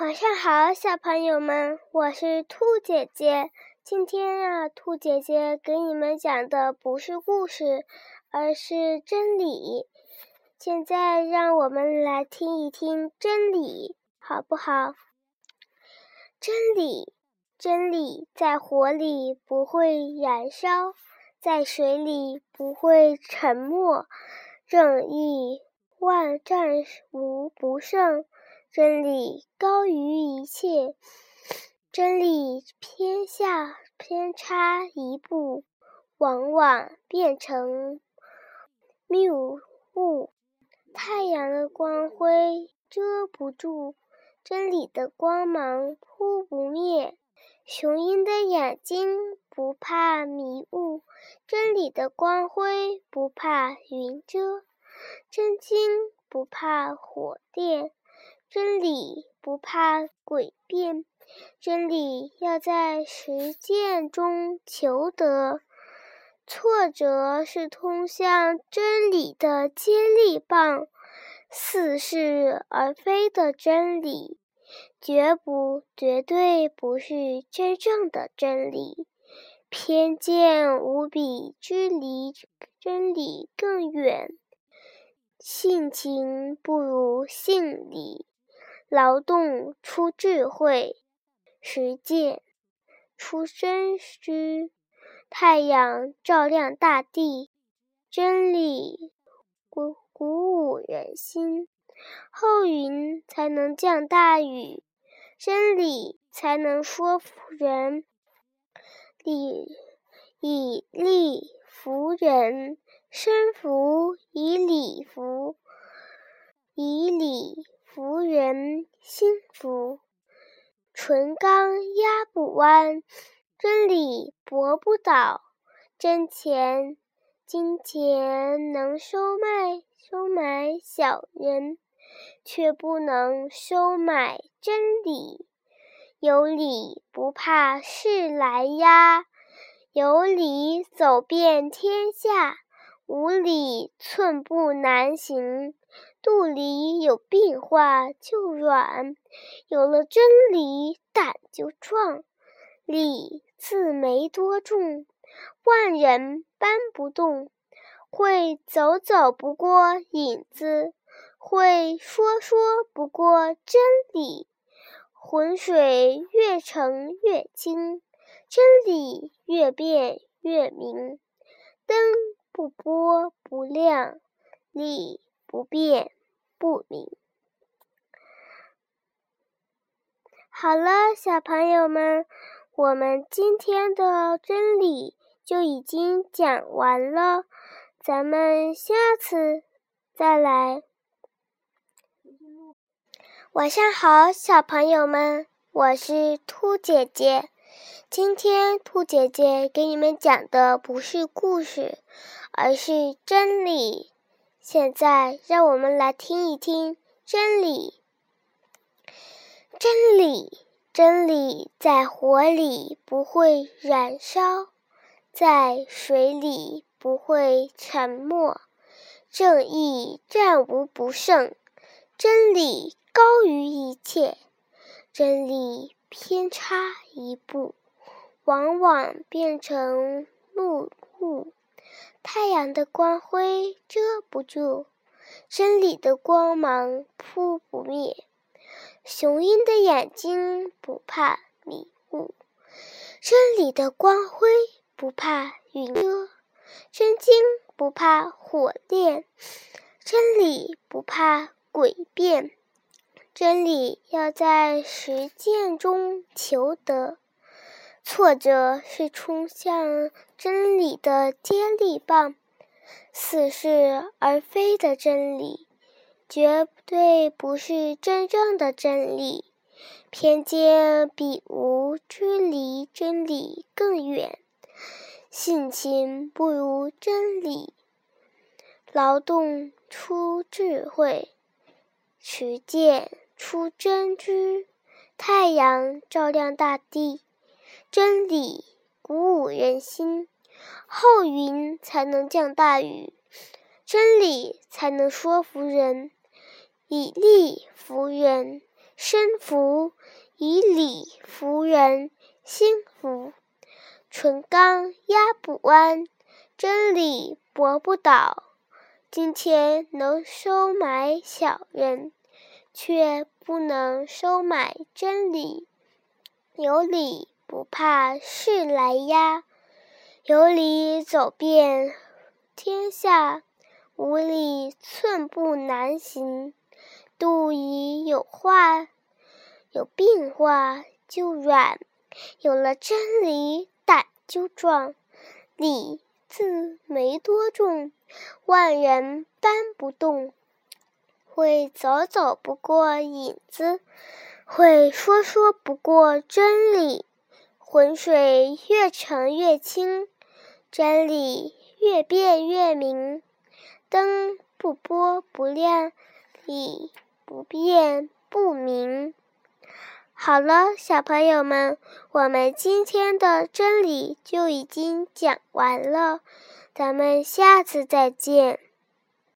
晚上好，小朋友们，我是兔姐姐。今天啊，兔姐姐给你们讲的不是故事，而是真理。现在让我们来听一听真理，好不好？真理，真理在火里不会燃烧，在水里不会沉没。正义万战无不胜。真理高于一切，真理偏下偏差一步，往往变成谬误。太阳的光辉遮不住真理的光芒，扑不灭。雄鹰的眼睛不怕迷雾，真理的光辉不怕云遮，真经不怕火电。真理不怕诡辩，真理要在实践中求得。挫折是通向真理的接力棒，似是而非的真理，绝不绝对不是真正的真理。偏见无比之离真理更远，性情不如性理。劳动出智慧，实践出真知。太阳照亮大地，真理鼓鼓舞人心。厚云才能降大雨，真理才能说服人。以以利服人，身服以礼服，以礼。人心服，纯钢压不弯，真理驳不倒。真钱金钱能收买收买小人，却不能收买真理。有理不怕事来压，有理走遍天下，无理寸步难行。肚里有病话就软，有了真理胆就壮。理字没多重，万人搬不动。会走走不过影子，会说说不过真理。浑水越澄越清，真理越变越明。灯不拨不亮，理。不变不明。好了，小朋友们，我们今天的真理就已经讲完了，咱们下次再来。晚上好，小朋友们，我是兔姐姐。今天兔姐姐给你们讲的不是故事，而是真理。现在，让我们来听一听真理。真理，真理在火里不会燃烧，在水里不会沉没。正义战无不胜，真理高于一切。真理偏差一步，往往变成怒雾。太阳的光辉遮不住，真理的光芒扑不灭。雄鹰的眼睛不怕迷雾，真理的光辉不怕云遮。真经不怕火炼，真理不怕诡辩。真理要在实践中求得。挫折是冲向真理的接力棒，似是而非的真理，绝对不是真正的真理。偏见比无知离真理更远，性情不如真理。劳动出智慧，实践出真知。太阳照亮大地。真理鼓舞人心，厚云才能降大雨，真理才能说服人，以力服人，身服，以理服人心服。纯钢压不弯，真理驳不倒。金钱能收买小人，却不能收买真理。有理不怕事来压，有理走遍天下，无理寸步难行。肚已有话，有病化就软；有了真理，胆就壮。理字没多重，万人搬不动。会走走不过影子，会说说不过真理。浑水越沉越清，真理越辩越明。灯不拨不亮，理不辩不明。好了，小朋友们，我们今天的真理就已经讲完了，咱们下次再见。